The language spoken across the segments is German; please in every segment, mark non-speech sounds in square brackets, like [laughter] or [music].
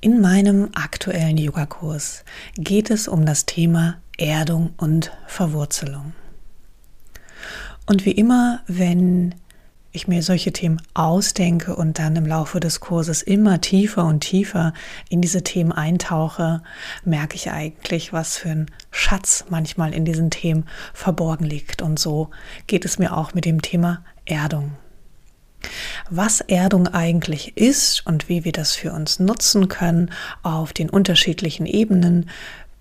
In meinem aktuellen Yogakurs geht es um das Thema Erdung und Verwurzelung. Und wie immer, wenn ich mir solche Themen ausdenke und dann im Laufe des Kurses immer tiefer und tiefer in diese Themen eintauche, merke ich eigentlich, was für ein Schatz manchmal in diesen Themen verborgen liegt. Und so geht es mir auch mit dem Thema Erdung. Was Erdung eigentlich ist und wie wir das für uns nutzen können auf den unterschiedlichen Ebenen,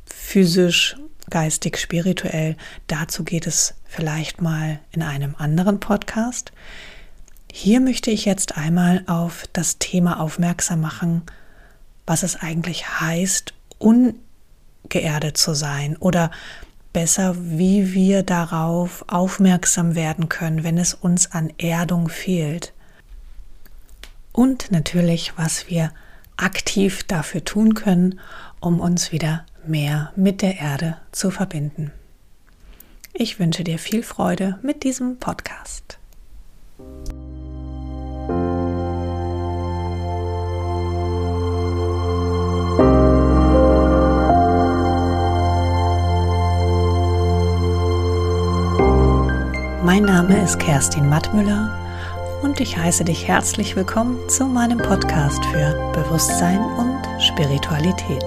physisch, geistig, spirituell, dazu geht es vielleicht mal in einem anderen Podcast. Hier möchte ich jetzt einmal auf das Thema aufmerksam machen, was es eigentlich heißt, ungeerdet zu sein oder besser, wie wir darauf aufmerksam werden können, wenn es uns an Erdung fehlt. Und natürlich, was wir aktiv dafür tun können, um uns wieder mehr mit der Erde zu verbinden. Ich wünsche dir viel Freude mit diesem Podcast. Mein Name ist Kerstin Mattmüller und ich heiße dich herzlich willkommen zu meinem Podcast für Bewusstsein und Spiritualität.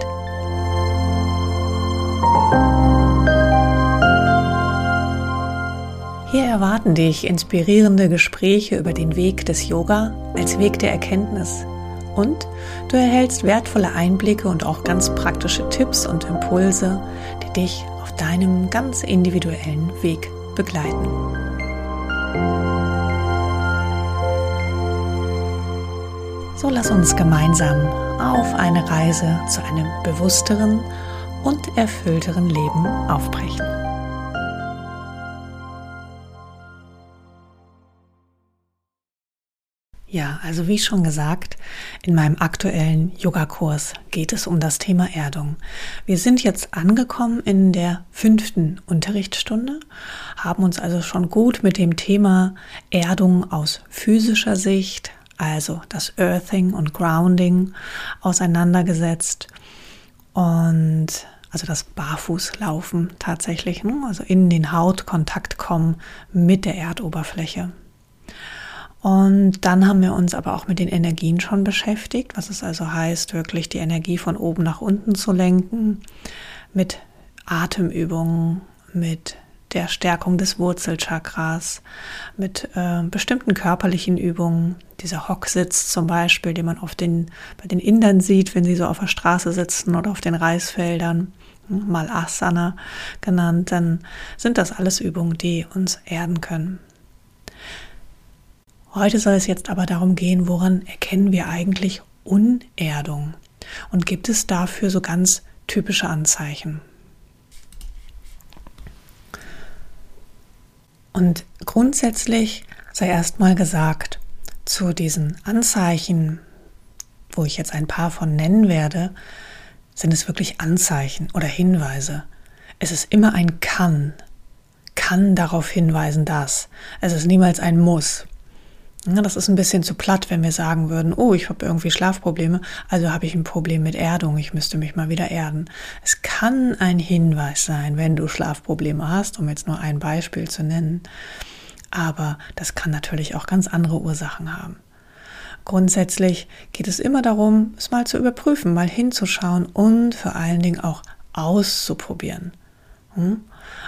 Hier erwarten dich inspirierende Gespräche über den Weg des Yoga als Weg der Erkenntnis und du erhältst wertvolle Einblicke und auch ganz praktische Tipps und Impulse, die dich auf deinem ganz individuellen Weg begleiten. So lass uns gemeinsam auf eine Reise zu einem bewussteren und erfüllteren Leben aufbrechen. Ja, also wie schon gesagt, in meinem aktuellen Yogakurs geht es um das Thema Erdung. Wir sind jetzt angekommen in der fünften Unterrichtsstunde, haben uns also schon gut mit dem Thema Erdung aus physischer Sicht, also das Earthing und Grounding, auseinandergesetzt und also das Barfußlaufen tatsächlich, ne? also in den Hautkontakt kommen mit der Erdoberfläche. Und dann haben wir uns aber auch mit den Energien schon beschäftigt, was es also heißt, wirklich die Energie von oben nach unten zu lenken, mit Atemübungen, mit der Stärkung des Wurzelchakras, mit äh, bestimmten körperlichen Übungen, dieser Hocksitz zum Beispiel, den man oft den, bei den Indern sieht, wenn sie so auf der Straße sitzen oder auf den Reisfeldern, hm, mal Asana genannt, dann sind das alles Übungen, die uns erden können. Heute soll es jetzt aber darum gehen, woran erkennen wir eigentlich Unerdung? Und gibt es dafür so ganz typische Anzeichen? Und grundsätzlich sei erstmal gesagt, zu diesen Anzeichen, wo ich jetzt ein paar von nennen werde, sind es wirklich Anzeichen oder Hinweise. Es ist immer ein kann, kann darauf hinweisen, dass. Es ist niemals ein muss. Ja, das ist ein bisschen zu platt, wenn wir sagen würden, oh, ich habe irgendwie Schlafprobleme, also habe ich ein Problem mit Erdung, ich müsste mich mal wieder erden. Es kann ein Hinweis sein, wenn du Schlafprobleme hast, um jetzt nur ein Beispiel zu nennen. Aber das kann natürlich auch ganz andere Ursachen haben. Grundsätzlich geht es immer darum, es mal zu überprüfen, mal hinzuschauen und vor allen Dingen auch auszuprobieren. Hm?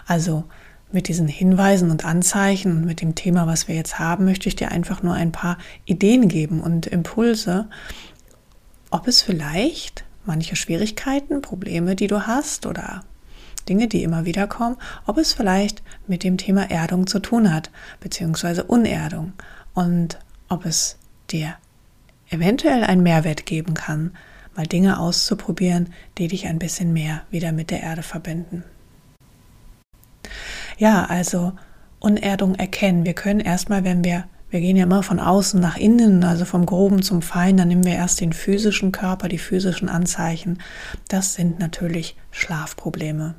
Also mit diesen Hinweisen und Anzeichen und mit dem Thema, was wir jetzt haben, möchte ich dir einfach nur ein paar Ideen geben und Impulse, ob es vielleicht manche Schwierigkeiten, Probleme, die du hast oder Dinge, die immer wieder kommen, ob es vielleicht mit dem Thema Erdung zu tun hat, beziehungsweise Unerdung und ob es dir eventuell einen Mehrwert geben kann, mal Dinge auszuprobieren, die dich ein bisschen mehr wieder mit der Erde verbinden. Ja, also Unerdung erkennen. Wir können erstmal, wenn wir, wir gehen ja immer von außen nach innen, also vom Groben zum Feinen, dann nehmen wir erst den physischen Körper, die physischen Anzeichen. Das sind natürlich Schlafprobleme.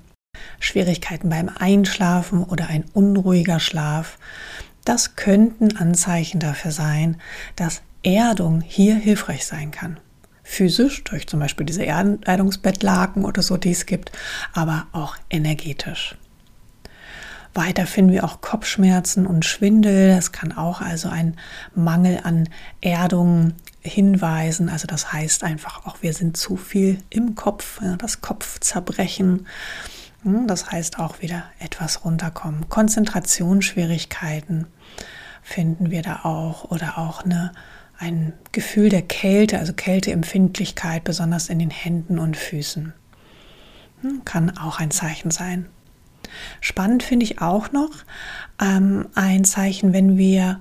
Schwierigkeiten beim Einschlafen oder ein unruhiger Schlaf. Das könnten Anzeichen dafür sein, dass Erdung hier hilfreich sein kann. physisch, durch zum Beispiel diese Erdungsbettlaken oder so, die es gibt, aber auch energetisch. Weiter finden wir auch Kopfschmerzen und Schwindel. Das kann auch also ein Mangel an Erdung hinweisen. Also das heißt einfach auch, wir sind zu viel im Kopf, das Kopfzerbrechen. Hm, das heißt auch wieder etwas runterkommen. Konzentrationsschwierigkeiten finden wir da auch oder auch eine, ein Gefühl der Kälte, also Kälteempfindlichkeit, besonders in den Händen und Füßen. Hm, kann auch ein Zeichen sein. Spannend finde ich auch noch ähm, ein Zeichen, wenn wir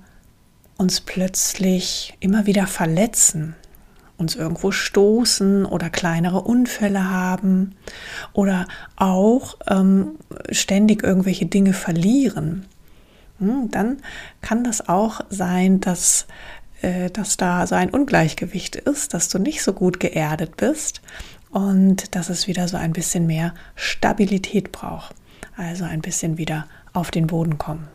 uns plötzlich immer wieder verletzen, uns irgendwo stoßen oder kleinere Unfälle haben oder auch ähm, ständig irgendwelche Dinge verlieren, hm, dann kann das auch sein, dass, äh, dass da so ein Ungleichgewicht ist, dass du nicht so gut geerdet bist und dass es wieder so ein bisschen mehr Stabilität braucht also ein bisschen wieder auf den Boden kommen.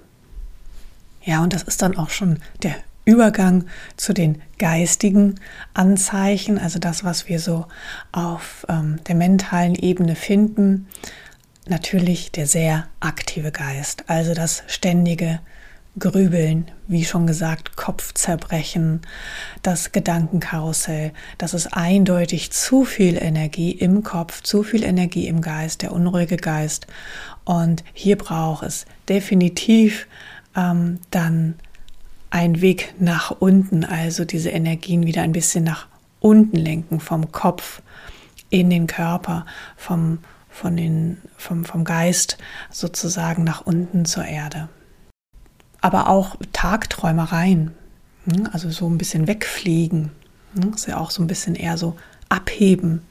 Ja, und das ist dann auch schon der Übergang zu den geistigen Anzeichen, also das, was wir so auf ähm, der mentalen Ebene finden. Natürlich der sehr aktive Geist, also das ständige Grübeln, wie schon gesagt, Kopfzerbrechen, das Gedankenkarussell. Das ist eindeutig zu viel Energie im Kopf, zu viel Energie im Geist, der unruhige Geist. Und hier braucht es definitiv ähm, dann einen Weg nach unten, also diese Energien wieder ein bisschen nach unten lenken, vom Kopf in den Körper, vom, von den, vom, vom Geist sozusagen nach unten zur Erde aber auch Tagträumereien, hm, also so ein bisschen wegfliegen, hm, ist ja auch so ein bisschen eher so abheben.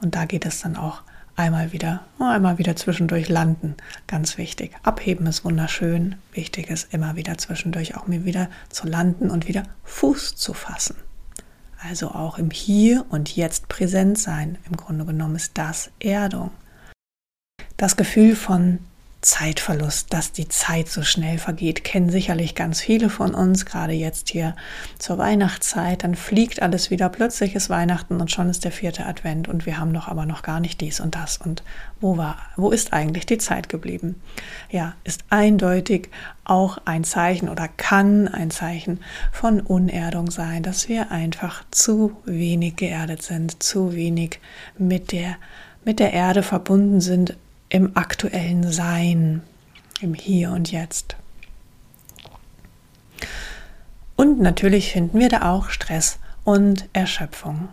Und da geht es dann auch einmal wieder, einmal wieder zwischendurch landen, ganz wichtig. Abheben ist wunderschön, wichtig ist immer wieder zwischendurch auch mir wieder zu landen und wieder Fuß zu fassen. Also auch im Hier und Jetzt präsent sein. Im Grunde genommen ist das Erdung. Das Gefühl von Zeitverlust, dass die Zeit so schnell vergeht, kennen sicherlich ganz viele von uns, gerade jetzt hier zur Weihnachtszeit. Dann fliegt alles wieder, plötzlich ist Weihnachten und schon ist der vierte Advent und wir haben doch aber noch gar nicht dies und das. Und wo war, wo ist eigentlich die Zeit geblieben? Ja, ist eindeutig auch ein Zeichen oder kann ein Zeichen von Unerdung sein, dass wir einfach zu wenig geerdet sind, zu wenig mit der, mit der Erde verbunden sind im aktuellen Sein, im Hier und Jetzt. Und natürlich finden wir da auch Stress und Erschöpfung.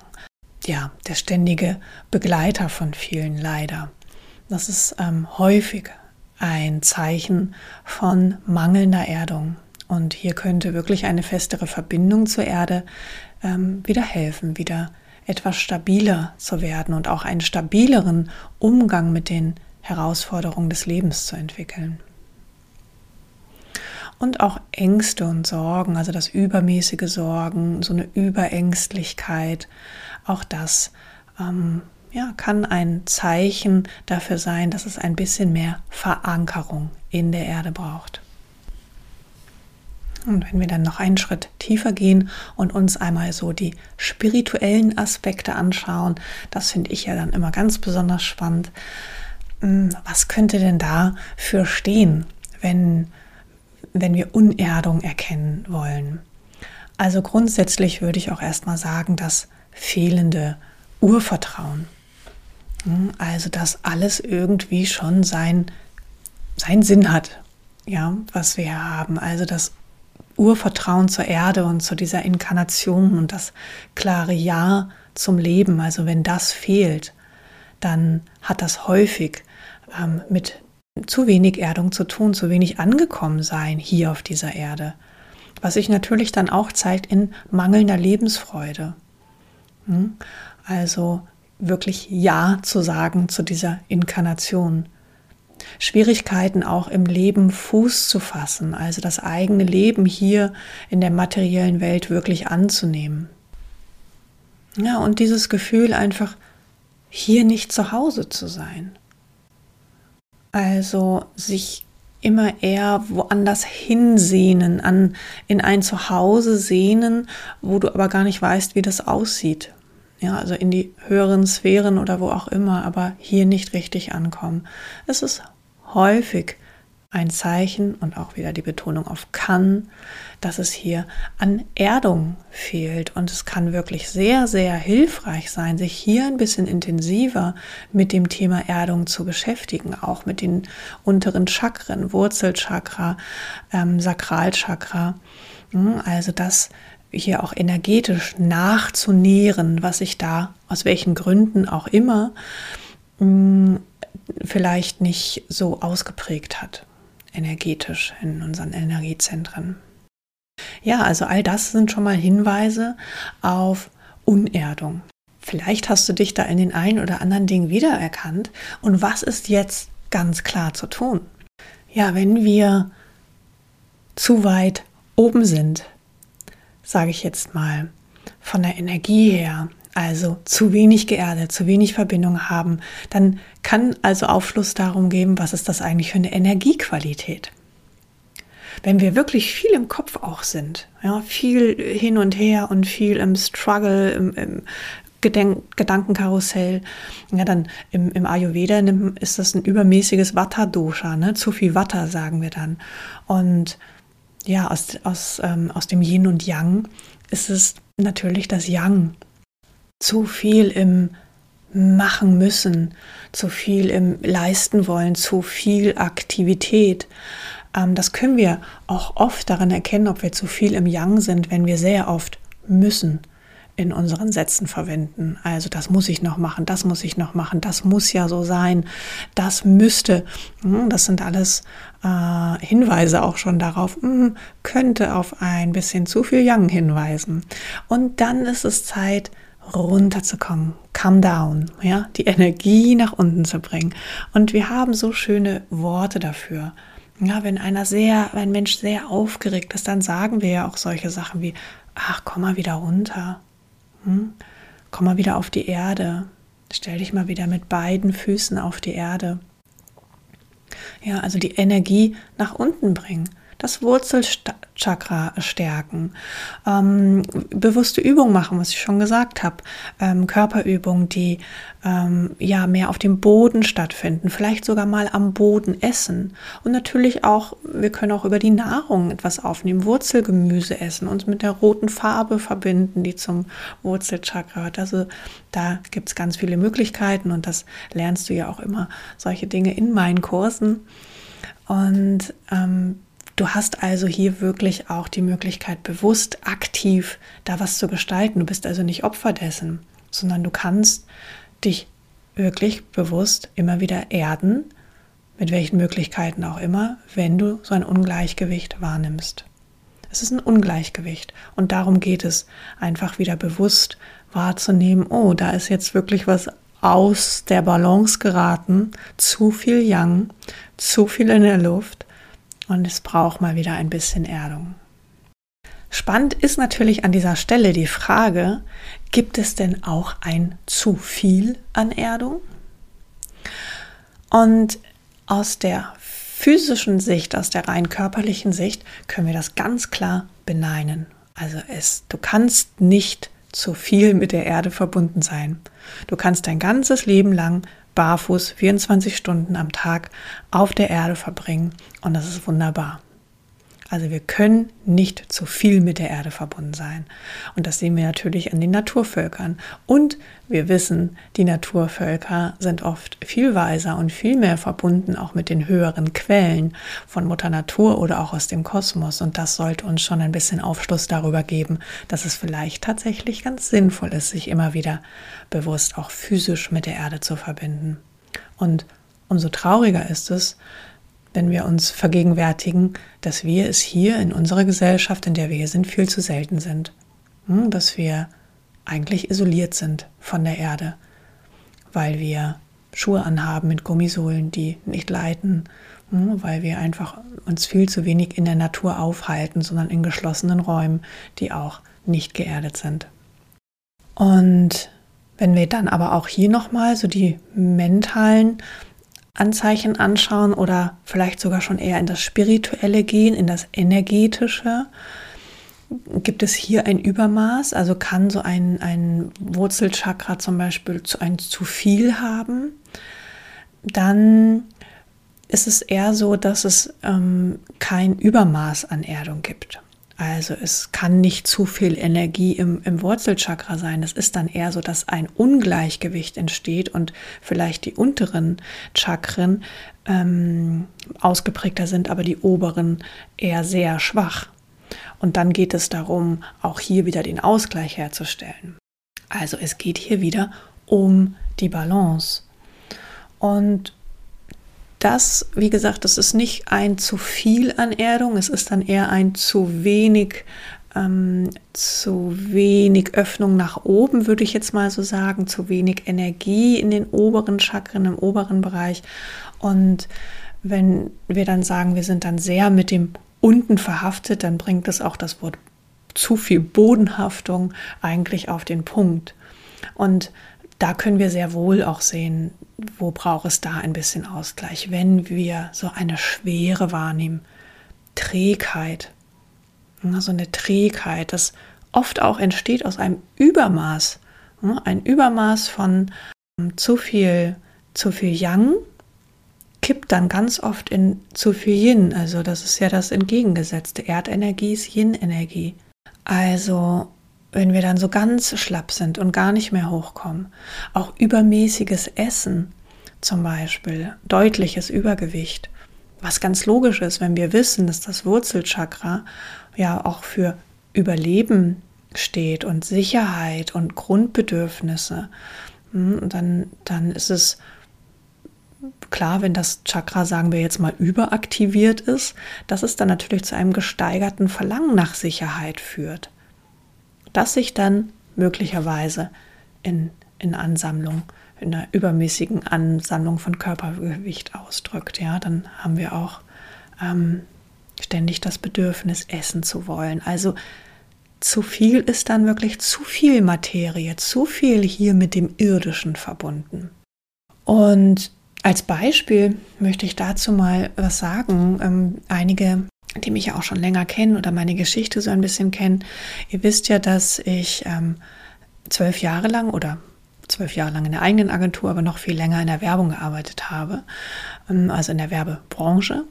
Ja, der ständige Begleiter von vielen leider. Das ist ähm, häufig ein Zeichen von mangelnder Erdung. Und hier könnte wirklich eine festere Verbindung zur Erde ähm, wieder helfen, wieder etwas stabiler zu werden und auch einen stabileren Umgang mit den Herausforderungen des Lebens zu entwickeln. Und auch Ängste und Sorgen, also das übermäßige Sorgen, so eine Überängstlichkeit, auch das ähm, ja, kann ein Zeichen dafür sein, dass es ein bisschen mehr Verankerung in der Erde braucht. Und wenn wir dann noch einen Schritt tiefer gehen und uns einmal so die spirituellen Aspekte anschauen, das finde ich ja dann immer ganz besonders spannend, was könnte denn da für stehen, wenn, wenn wir Unerdung erkennen wollen? Also grundsätzlich würde ich auch erstmal sagen, dass fehlende Urvertrauen, hm, also dass alles irgendwie schon sein, seinen Sinn hat, ja, was wir hier haben. Also das Urvertrauen zur Erde und zu dieser Inkarnation und das klare Ja zum Leben. Also wenn das fehlt, dann hat das häufig ähm, mit zu wenig Erdung zu tun, zu wenig angekommen sein hier auf dieser Erde. Was sich natürlich dann auch zeigt in mangelnder Lebensfreude. Hm? Also wirklich Ja zu sagen zu dieser Inkarnation. Schwierigkeiten auch im Leben Fuß zu fassen, also das eigene Leben hier in der materiellen Welt wirklich anzunehmen. Ja, und dieses Gefühl einfach hier nicht zu Hause zu sein. Also sich immer eher woanders hinsehnen, an, in ein Zuhause sehnen, wo du aber gar nicht weißt, wie das aussieht. ja, also in die höheren Sphären oder wo auch immer, aber hier nicht richtig ankommen. Es ist häufig ein Zeichen und auch wieder die Betonung auf kann, dass es hier an Erdung fehlt. Und es kann wirklich sehr, sehr hilfreich sein, sich hier ein bisschen intensiver mit dem Thema Erdung zu beschäftigen, auch mit den unteren Chakren, Wurzelchakra, ähm, Sakralchakra. Hm, also das hier auch energetisch nachzunähren, was sich da aus welchen Gründen auch immer hm, vielleicht nicht so ausgeprägt hat energetisch in unseren Energiezentren. Ja, also all das sind schon mal Hinweise auf Unerdung. Vielleicht hast du dich da in den einen oder anderen Dingen wiedererkannt. Und was ist jetzt ganz klar zu tun? Ja, wenn wir zu weit oben sind, sage ich jetzt mal, von der Energie her, also zu wenig geerdet, zu wenig Verbindung haben, dann kann also Aufschluss darum geben, was ist das eigentlich für eine Energiequalität. Wenn wir wirklich viel im Kopf auch sind, ja, viel hin und her und viel im Struggle, im, im Gedenk Gedankenkarussell, ja, dann im, im Ayurveda ist das ein übermäßiges Vata-Dosha, ne? zu viel Vata sagen wir dann. Und ja, aus, aus, ähm, aus dem Yin und Yang ist es natürlich das Yang, zu viel im machen müssen, zu viel im leisten wollen, zu viel Aktivität. Ähm, das können wir auch oft daran erkennen, ob wir zu viel im Yang sind, wenn wir sehr oft müssen in unseren Sätzen verwenden. Also das muss ich noch machen, das muss ich noch machen, das muss ja so sein, das müsste. Hm, das sind alles äh, Hinweise auch schon darauf, mh, hm, könnte auf ein bisschen zu viel Yang hinweisen. Und dann ist es Zeit, runterzukommen, come down, ja, die Energie nach unten zu bringen. Und wir haben so schöne Worte dafür. Ja, wenn einer sehr, ein Mensch sehr aufgeregt ist, dann sagen wir ja auch solche Sachen wie, ach, komm mal wieder runter. Hm? Komm mal wieder auf die Erde. Stell dich mal wieder mit beiden Füßen auf die Erde. Ja, also die Energie nach unten bringen das Wurzelchakra stärken, ähm, bewusste Übungen machen, was ich schon gesagt habe, ähm, Körperübungen, die ähm, ja mehr auf dem Boden stattfinden, vielleicht sogar mal am Boden essen und natürlich auch, wir können auch über die Nahrung etwas aufnehmen, Wurzelgemüse essen, uns mit der roten Farbe verbinden, die zum Wurzelchakra hat. Also da gibt es ganz viele Möglichkeiten und das lernst du ja auch immer solche Dinge in meinen Kursen. Und ähm, Du hast also hier wirklich auch die Möglichkeit, bewusst, aktiv da was zu gestalten. Du bist also nicht Opfer dessen, sondern du kannst dich wirklich bewusst immer wieder erden, mit welchen Möglichkeiten auch immer, wenn du so ein Ungleichgewicht wahrnimmst. Es ist ein Ungleichgewicht und darum geht es, einfach wieder bewusst wahrzunehmen, oh, da ist jetzt wirklich was aus der Balance geraten, zu viel Yang, zu viel in der Luft und es braucht mal wieder ein bisschen Erdung. Spannend ist natürlich an dieser Stelle die Frage, gibt es denn auch ein zu viel an Erdung? Und aus der physischen Sicht, aus der rein körperlichen Sicht, können wir das ganz klar beneinen. Also es, du kannst nicht zu viel mit der Erde verbunden sein. Du kannst dein ganzes Leben lang barfuß 24 Stunden am Tag auf der Erde verbringen und das ist wunderbar. Also wir können nicht zu viel mit der Erde verbunden sein. Und das sehen wir natürlich an den Naturvölkern. Und wir wissen, die Naturvölker sind oft viel weiser und viel mehr verbunden auch mit den höheren Quellen von Mutter Natur oder auch aus dem Kosmos. Und das sollte uns schon ein bisschen Aufschluss darüber geben, dass es vielleicht tatsächlich ganz sinnvoll ist, sich immer wieder bewusst auch physisch mit der Erde zu verbinden. Und umso trauriger ist es, wenn wir uns vergegenwärtigen, dass wir es hier in unserer Gesellschaft, in der wir hier sind, viel zu selten sind. Hm, dass wir eigentlich isoliert sind von der Erde, weil wir Schuhe anhaben mit Gummisohlen, die nicht leiten, hm, weil wir einfach uns viel zu wenig in der Natur aufhalten, sondern in geschlossenen Räumen, die auch nicht geerdet sind. Und wenn wir dann aber auch hier nochmal so die mentalen Anzeichen anschauen oder vielleicht sogar schon eher in das Spirituelle gehen, in das Energetische, gibt es hier ein Übermaß? Also kann so ein, ein Wurzelchakra zum Beispiel zu, ein zu viel haben? Dann ist es eher so, dass es ähm, kein Übermaß an Erdung gibt. Also es kann nicht zu viel Energie im, im Wurzelchakra sein. Es ist dann eher so, dass ein Ungleichgewicht entsteht und vielleicht die unteren Chakren ähm, ausgeprägter sind, aber die oberen eher sehr schwach. Und dann geht es darum, auch hier wieder den Ausgleich herzustellen. Also es geht hier wieder um die Balance. Und das, wie gesagt, das ist nicht ein zu viel an Erdung, es ist dann eher ein zu wenig, ähm, zu wenig Öffnung nach oben, würde ich jetzt mal so sagen, zu wenig Energie in den oberen Chakren, im oberen Bereich. Und wenn wir dann sagen, wir sind dann sehr mit dem unten verhaftet, dann bringt es auch das Wort zu viel Bodenhaftung eigentlich auf den Punkt. Und da können wir sehr wohl auch sehen, wo braucht es da ein bisschen Ausgleich, wenn wir so eine Schwere wahrnehmen, Trägheit, so eine Trägheit, das oft auch entsteht aus einem Übermaß, ein Übermaß von ähm, zu viel, zu viel Yang kippt dann ganz oft in zu viel Yin, also das ist ja das entgegengesetzte, Erdenergie ist Yin-Energie. Also wenn wir dann so ganz schlapp sind und gar nicht mehr hochkommen, auch übermäßiges Essen zum Beispiel, deutliches Übergewicht, was ganz logisch ist, wenn wir wissen, dass das Wurzelchakra ja auch für Überleben steht und Sicherheit und Grundbedürfnisse, hm, dann, dann ist es klar, wenn das Chakra, sagen wir jetzt mal, überaktiviert ist, dass es dann natürlich zu einem gesteigerten Verlangen nach Sicherheit führt das sich dann möglicherweise in, in Ansammlung, in einer übermäßigen Ansammlung von Körpergewicht ausdrückt. Ja, dann haben wir auch ähm, ständig das Bedürfnis, essen zu wollen. Also zu viel ist dann wirklich zu viel Materie, zu viel hier mit dem Irdischen verbunden. Und als Beispiel möchte ich dazu mal was sagen. Ähm, einige die mich ja auch schon länger kennen oder meine Geschichte so ein bisschen kennen, ihr wisst ja, dass ich ähm, zwölf Jahre lang oder zwölf Jahre lang in der eigenen Agentur, aber noch viel länger in der Werbung gearbeitet habe, ähm, also in der Werbebranche.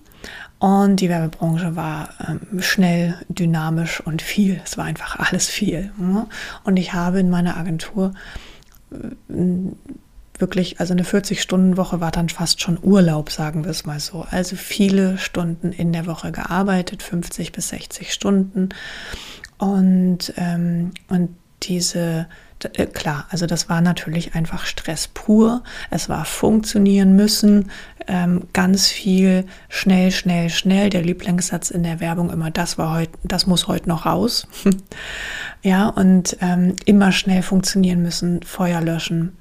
Und die Werbebranche war ähm, schnell, dynamisch und viel. Es war einfach [laughs] alles viel. Ne? Und ich habe in meiner Agentur äh, wirklich, also eine 40-Stunden-Woche war dann fast schon Urlaub, sagen wir es mal so. Also viele Stunden in der Woche gearbeitet, 50 bis 60 Stunden. Und, ähm, und diese, äh, klar, also das war natürlich einfach Stress pur. Es war funktionieren müssen, ähm, ganz viel, schnell, schnell, schnell. Der Lieblingssatz in der Werbung immer, das war heute, das muss heute noch raus. [laughs] ja, und ähm, immer schnell funktionieren müssen, Feuer löschen,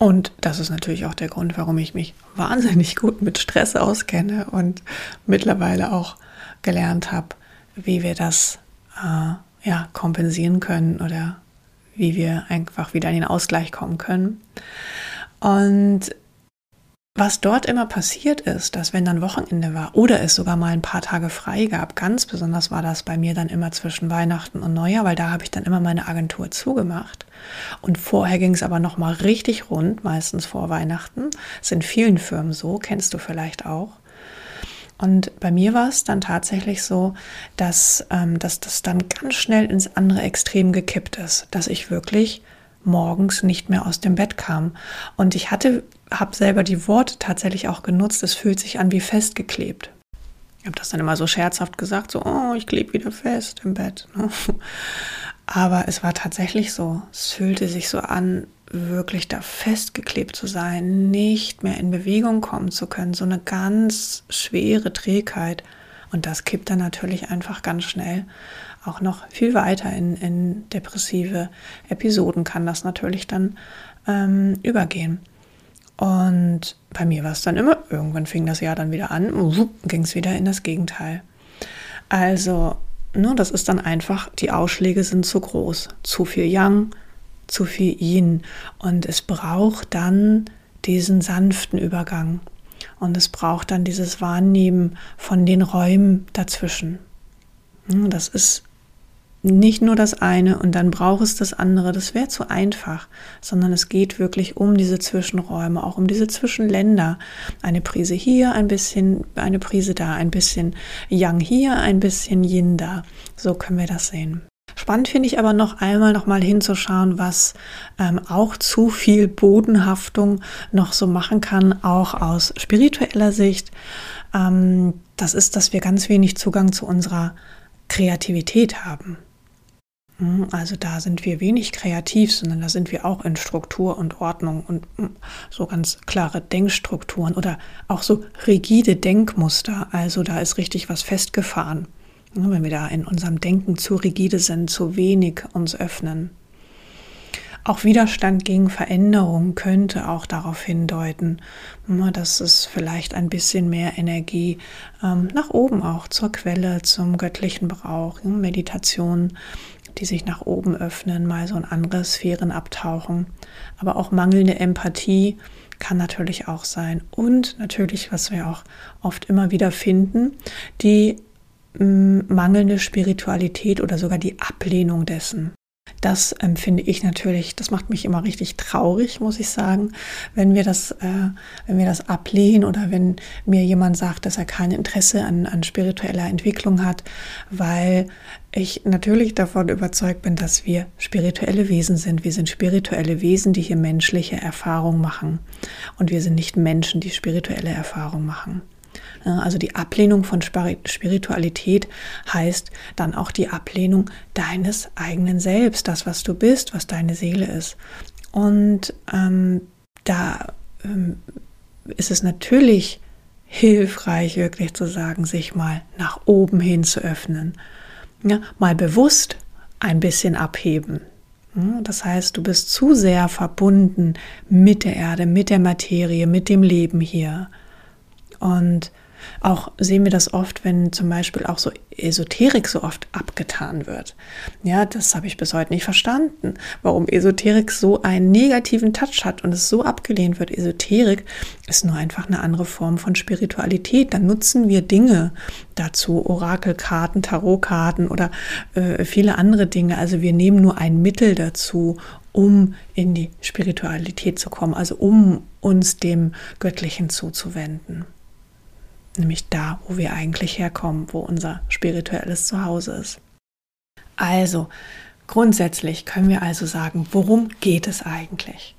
und das ist natürlich auch der Grund, warum ich mich wahnsinnig gut mit Stress auskenne und mittlerweile auch gelernt habe, wie wir das äh, ja, kompensieren können oder wie wir einfach wieder in den Ausgleich kommen können. Und was dort immer passiert ist, dass wenn dann Wochenende war oder es sogar mal ein paar Tage frei gab, ganz besonders war das bei mir dann immer zwischen Weihnachten und Neujahr, weil da habe ich dann immer meine Agentur zugemacht. Und vorher ging es aber noch mal richtig rund, meistens vor Weihnachten. Das in vielen Firmen so, kennst du vielleicht auch. Und bei mir war es dann tatsächlich so, dass, ähm, dass das dann ganz schnell ins andere Extrem gekippt ist, dass ich wirklich morgens nicht mehr aus dem Bett kam. Und ich hatte, habe selber die Worte tatsächlich auch genutzt, es fühlt sich an wie festgeklebt. Ich habe das dann immer so scherzhaft gesagt, so, oh, ich klebe wieder fest im Bett. Ne? [laughs] Aber es war tatsächlich so. Es fühlte sich so an, wirklich da festgeklebt zu sein, nicht mehr in Bewegung kommen zu können, so eine ganz schwere Trägheit. Und das kippt dann natürlich einfach ganz schnell auch noch viel weiter in, in depressive Episoden kann das natürlich dann ähm, übergehen. Und bei mir war es dann immer, irgendwann fing das Jahr dann wieder an, ging es wieder in das Gegenteil. Also, ne, das ist dann einfach, die Ausschläge sind zu groß. Zu viel Yang, zu viel Yin. Und es braucht dann diesen sanften Übergang. Und es braucht dann dieses Wahrnehmen von den Räumen dazwischen. Hm, das ist nicht nur das eine und dann braucht es das andere, das wäre zu einfach, sondern es geht wirklich um diese Zwischenräume, auch um diese Zwischenländer. Eine Prise hier, ein bisschen, eine Prise da, ein bisschen Yang hier, ein bisschen Yin da. So können wir das sehen. Spannend finde ich aber noch einmal noch mal hinzuschauen, was ähm, auch zu viel Bodenhaftung noch so machen kann, auch aus spiritueller Sicht. Ähm, das ist, dass wir ganz wenig Zugang zu unserer Kreativität haben. Hm, also da sind wir wenig kreativ, sondern da sind wir auch in Struktur und Ordnung und hm, so ganz klare Denkstrukturen oder auch so rigide Denkmuster. Also da ist richtig was festgefahren. Wenn wir da in unserem Denken zu rigide sind, zu wenig uns öffnen. Auch Widerstand gegen Veränderung könnte auch darauf hindeuten, dass es vielleicht ein bisschen mehr Energie ähm, nach oben auch zur Quelle, zum Göttlichen braucht. Meditation, die sich nach oben öffnen, mal so in andere Sphären abtauchen. Aber auch mangelnde Empathie kann natürlich auch sein. Und natürlich, was wir auch oft immer wieder finden, die mangelnde Spiritualität oder sogar die Ablehnung dessen. Das empfinde ich natürlich, das macht mich immer richtig traurig, muss ich sagen, wenn wir das, äh, wenn wir das ablehnen oder wenn mir jemand sagt, dass er kein Interesse an, an spiritueller Entwicklung hat, weil ich natürlich davon überzeugt bin, dass wir spirituelle Wesen sind. Wir sind spirituelle Wesen, die hier menschliche Erfahrungen machen. Und wir sind nicht Menschen, die spirituelle Erfahrungen machen. Also die Ablehnung von Spiritualität heißt dann auch die Ablehnung deines eigenen Selbst, das, was du bist, was deine Seele ist. Und ähm, da ähm, ist es natürlich hilfreich, wirklich zu sagen, sich mal nach oben hin zu öffnen. Ja, mal bewusst ein bisschen abheben. Das heißt, du bist zu sehr verbunden mit der Erde, mit der Materie, mit dem Leben hier. Und auch sehen wir das oft, wenn zum Beispiel auch so Esoterik so oft abgetan wird. Ja, das habe ich bis heute nicht verstanden, warum Esoterik so einen negativen Touch hat und es so abgelehnt wird. Esoterik ist nur einfach eine andere Form von Spiritualität. Dann nutzen wir Dinge dazu, Orakelkarten, Tarotkarten oder äh, viele andere Dinge. Also wir nehmen nur ein Mittel dazu, um in die Spiritualität zu kommen, also um uns dem Göttlichen zuzuwenden nämlich da, wo wir eigentlich herkommen, wo unser spirituelles Zuhause ist. Also, grundsätzlich können wir also sagen, worum geht es eigentlich?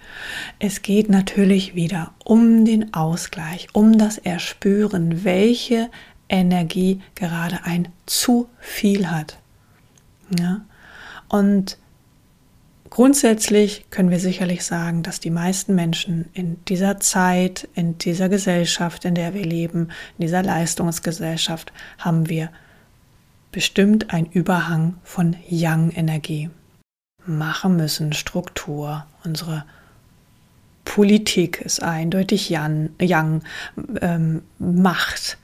Es geht natürlich wieder um den Ausgleich, um das Erspüren, welche Energie gerade ein zu viel hat. Ja? Und Grundsätzlich können wir sicherlich sagen, dass die meisten Menschen in dieser Zeit, in dieser Gesellschaft, in der wir leben, in dieser Leistungsgesellschaft, haben wir bestimmt einen Überhang von Yang-Energie. Machen müssen, Struktur, unsere Politik ist eindeutig Yang, Yang ähm, Macht.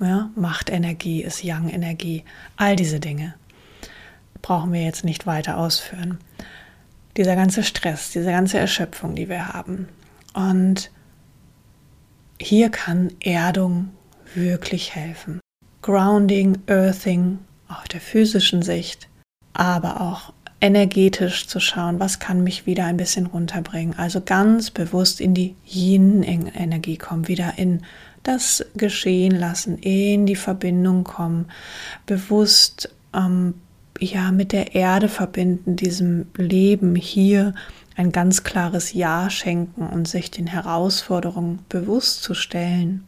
Ja, Machtenergie ist Yang-Energie. All diese Dinge brauchen wir jetzt nicht weiter ausführen. Dieser ganze Stress, diese ganze Erschöpfung, die wir haben. Und hier kann Erdung wirklich helfen. Grounding, Earthing auf der physischen Sicht, aber auch energetisch zu schauen, was kann mich wieder ein bisschen runterbringen. Also ganz bewusst in die Yin-Energie kommen, wieder in das Geschehen lassen, in die Verbindung kommen, bewusst ähm, ja mit der Erde verbinden, diesem Leben hier ein ganz klares Ja schenken und sich den Herausforderungen bewusst zu stellen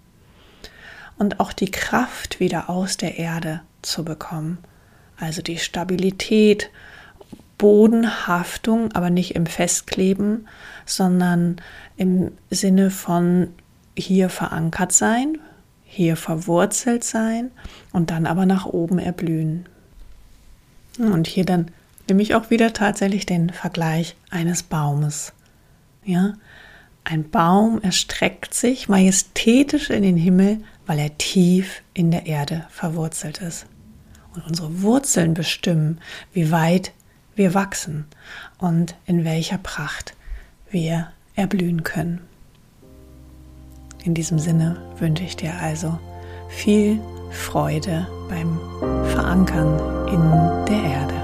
und auch die Kraft wieder aus der Erde zu bekommen. Also die Stabilität, Bodenhaftung, aber nicht im Festkleben, sondern im Sinne von hier verankert sein, hier verwurzelt sein und dann aber nach oben erblühen. Und hier dann nehme ich auch wieder tatsächlich den Vergleich eines Baumes. Ja, ein Baum erstreckt sich majestätisch in den Himmel, weil er tief in der Erde verwurzelt ist. Und unsere Wurzeln bestimmen, wie weit wir wachsen und in welcher Pracht wir erblühen können. In diesem Sinne wünsche ich dir also viel Freude beim Verankern in der Erde.